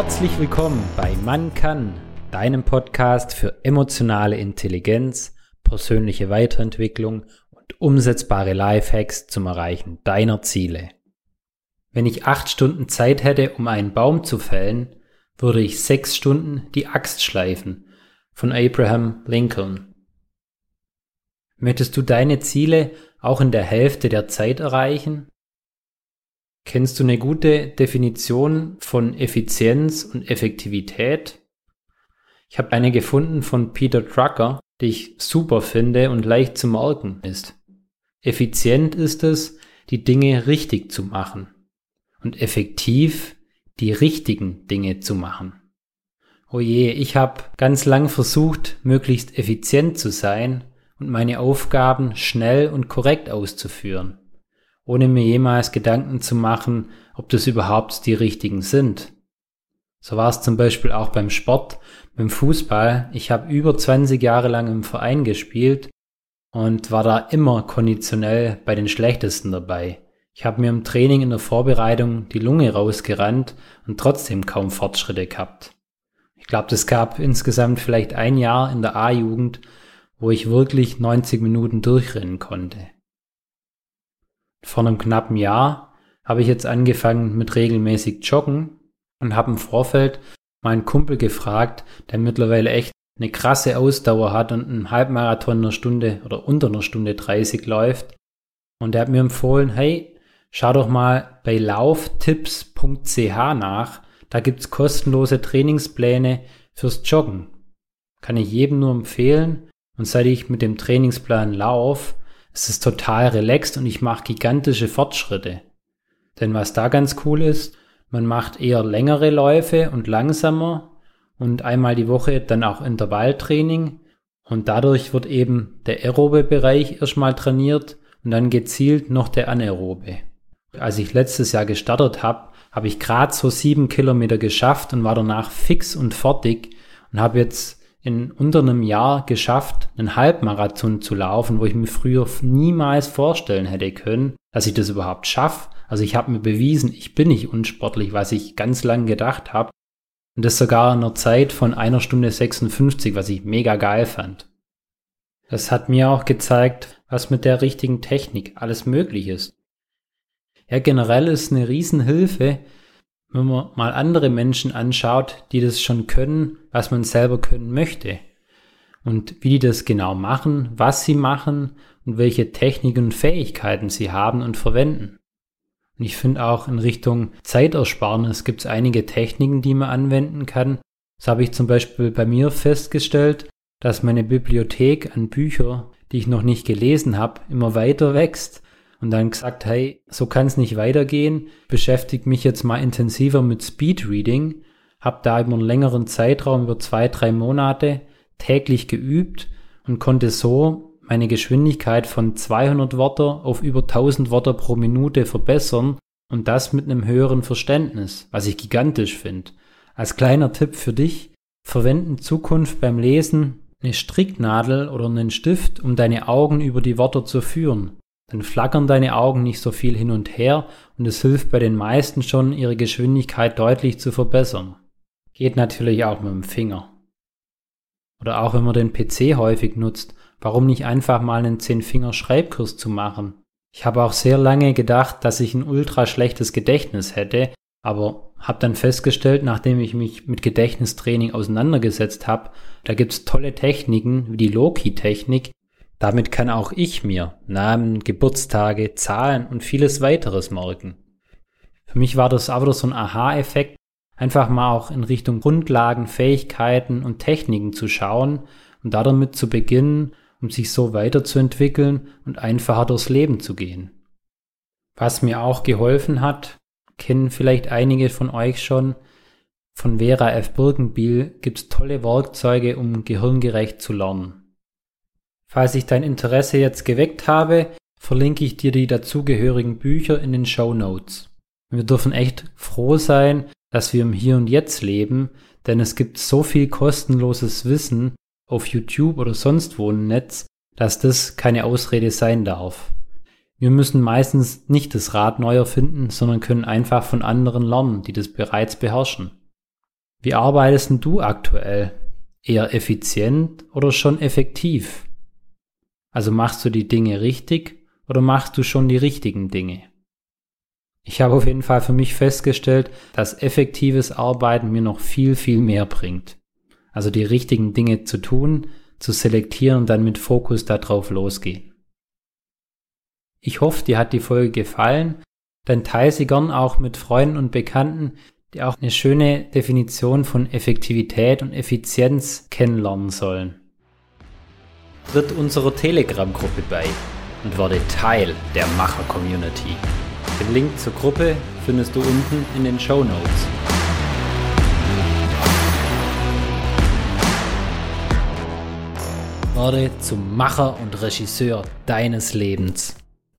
Herzlich willkommen bei Man kann, deinem Podcast für emotionale Intelligenz, persönliche Weiterentwicklung und umsetzbare Lifehacks zum Erreichen deiner Ziele. Wenn ich acht Stunden Zeit hätte, um einen Baum zu fällen, würde ich sechs Stunden die Axt schleifen von Abraham Lincoln. Möchtest du deine Ziele auch in der Hälfte der Zeit erreichen? Kennst du eine gute Definition von Effizienz und Effektivität? Ich habe eine gefunden von Peter Drucker, die ich super finde und leicht zu merken ist. Effizient ist es, die Dinge richtig zu machen und effektiv die richtigen Dinge zu machen. Oh je, ich habe ganz lang versucht, möglichst effizient zu sein und meine Aufgaben schnell und korrekt auszuführen, ohne mir jemals Gedanken zu machen, ob das überhaupt die richtigen sind. So war es zum Beispiel auch beim Sport, beim Fußball. Ich habe über 20 Jahre lang im Verein gespielt und war da immer konditionell bei den Schlechtesten dabei. Ich habe mir im Training in der Vorbereitung die Lunge rausgerannt und trotzdem kaum Fortschritte gehabt. Ich glaube, es gab insgesamt vielleicht ein Jahr in der A-Jugend, wo ich wirklich 90 Minuten durchrennen konnte. Vor einem knappen Jahr habe ich jetzt angefangen mit regelmäßig Joggen und habe im Vorfeld meinen Kumpel gefragt, der mittlerweile echt eine krasse Ausdauer hat und einen Halbmarathon einer Stunde oder unter einer Stunde 30 läuft. Und er hat mir empfohlen, hey, schau doch mal bei lauftipps.ch nach. Da gibt's kostenlose Trainingspläne fürs Joggen. Kann ich jedem nur empfehlen. Und seit ich mit dem Trainingsplan lauf, ist es total relaxed und ich mache gigantische Fortschritte. Denn was da ganz cool ist, man macht eher längere Läufe und langsamer und einmal die Woche dann auch Intervalltraining und dadurch wird eben der aerobe Bereich erstmal trainiert und dann gezielt noch der anaerobe. Als ich letztes Jahr gestartet habe, habe ich gerade so sieben Kilometer geschafft und war danach fix und fertig und habe jetzt in unter einem Jahr geschafft, einen Halbmarathon zu laufen, wo ich mir früher niemals vorstellen hätte können, dass ich das überhaupt schaffe. Also ich habe mir bewiesen, ich bin nicht unsportlich, was ich ganz lang gedacht habe. Und das sogar in einer Zeit von einer Stunde 56, was ich mega geil fand. Das hat mir auch gezeigt, was mit der richtigen Technik alles möglich ist. Ja, generell ist eine Riesenhilfe, wenn man mal andere Menschen anschaut, die das schon können, was man selber können möchte. Und wie die das genau machen, was sie machen und welche Techniken und Fähigkeiten sie haben und verwenden. Und ich finde auch in Richtung Zeitersparnis gibt es einige Techniken, die man anwenden kann. So habe ich zum Beispiel bei mir festgestellt, dass meine Bibliothek an Büchern, die ich noch nicht gelesen habe, immer weiter wächst und dann gesagt, hey, so kann es nicht weitergehen, beschäftige mich jetzt mal intensiver mit Speedreading, habe da über einen längeren Zeitraum, über zwei, drei Monate täglich geübt und konnte so meine Geschwindigkeit von 200 Wörter auf über 1000 Wörter pro Minute verbessern und das mit einem höheren Verständnis, was ich gigantisch finde. Als kleiner Tipp für dich, verwende in Zukunft beim Lesen eine Stricknadel oder einen Stift, um deine Augen über die Wörter zu führen. Dann flackern deine Augen nicht so viel hin und her und es hilft bei den meisten schon, ihre Geschwindigkeit deutlich zu verbessern. Geht natürlich auch mit dem Finger. Oder auch wenn man den PC häufig nutzt, warum nicht einfach mal einen 10-Finger-Schreibkurs zu machen? Ich habe auch sehr lange gedacht, dass ich ein ultra schlechtes Gedächtnis hätte, aber habe dann festgestellt, nachdem ich mich mit Gedächtnistraining auseinandergesetzt habe, da gibt's tolle Techniken wie die Loki-Technik, damit kann auch ich mir Namen, Geburtstage, Zahlen und vieles weiteres merken. Für mich war das aber so ein Aha-Effekt, einfach mal auch in Richtung Grundlagen, Fähigkeiten und Techniken zu schauen und damit zu beginnen, um sich so weiterzuentwickeln und einfacher durchs Leben zu gehen. Was mir auch geholfen hat, kennen vielleicht einige von euch schon, von Vera F. Birkenbiel gibt's tolle Werkzeuge, um gehirngerecht zu lernen. Falls ich dein Interesse jetzt geweckt habe, verlinke ich dir die dazugehörigen Bücher in den Show Notes. Wir dürfen echt froh sein, dass wir im Hier und Jetzt leben, denn es gibt so viel kostenloses Wissen auf YouTube oder sonst wo im Netz, dass das keine Ausrede sein darf. Wir müssen meistens nicht das Rad neu erfinden, sondern können einfach von anderen lernen, die das bereits beherrschen. Wie arbeitest du aktuell? Eher effizient oder schon effektiv? Also machst du die Dinge richtig oder machst du schon die richtigen Dinge? Ich habe auf jeden Fall für mich festgestellt, dass effektives Arbeiten mir noch viel, viel mehr bringt. Also die richtigen Dinge zu tun, zu selektieren und dann mit Fokus darauf losgehen. Ich hoffe, dir hat die Folge gefallen, dann teile sie gern auch mit Freunden und Bekannten, die auch eine schöne Definition von Effektivität und Effizienz kennenlernen sollen. Tritt unserer Telegram-Gruppe bei und werde Teil der Macher-Community. Den Link zur Gruppe findest du unten in den Show Notes. Werde zum Macher und Regisseur deines Lebens.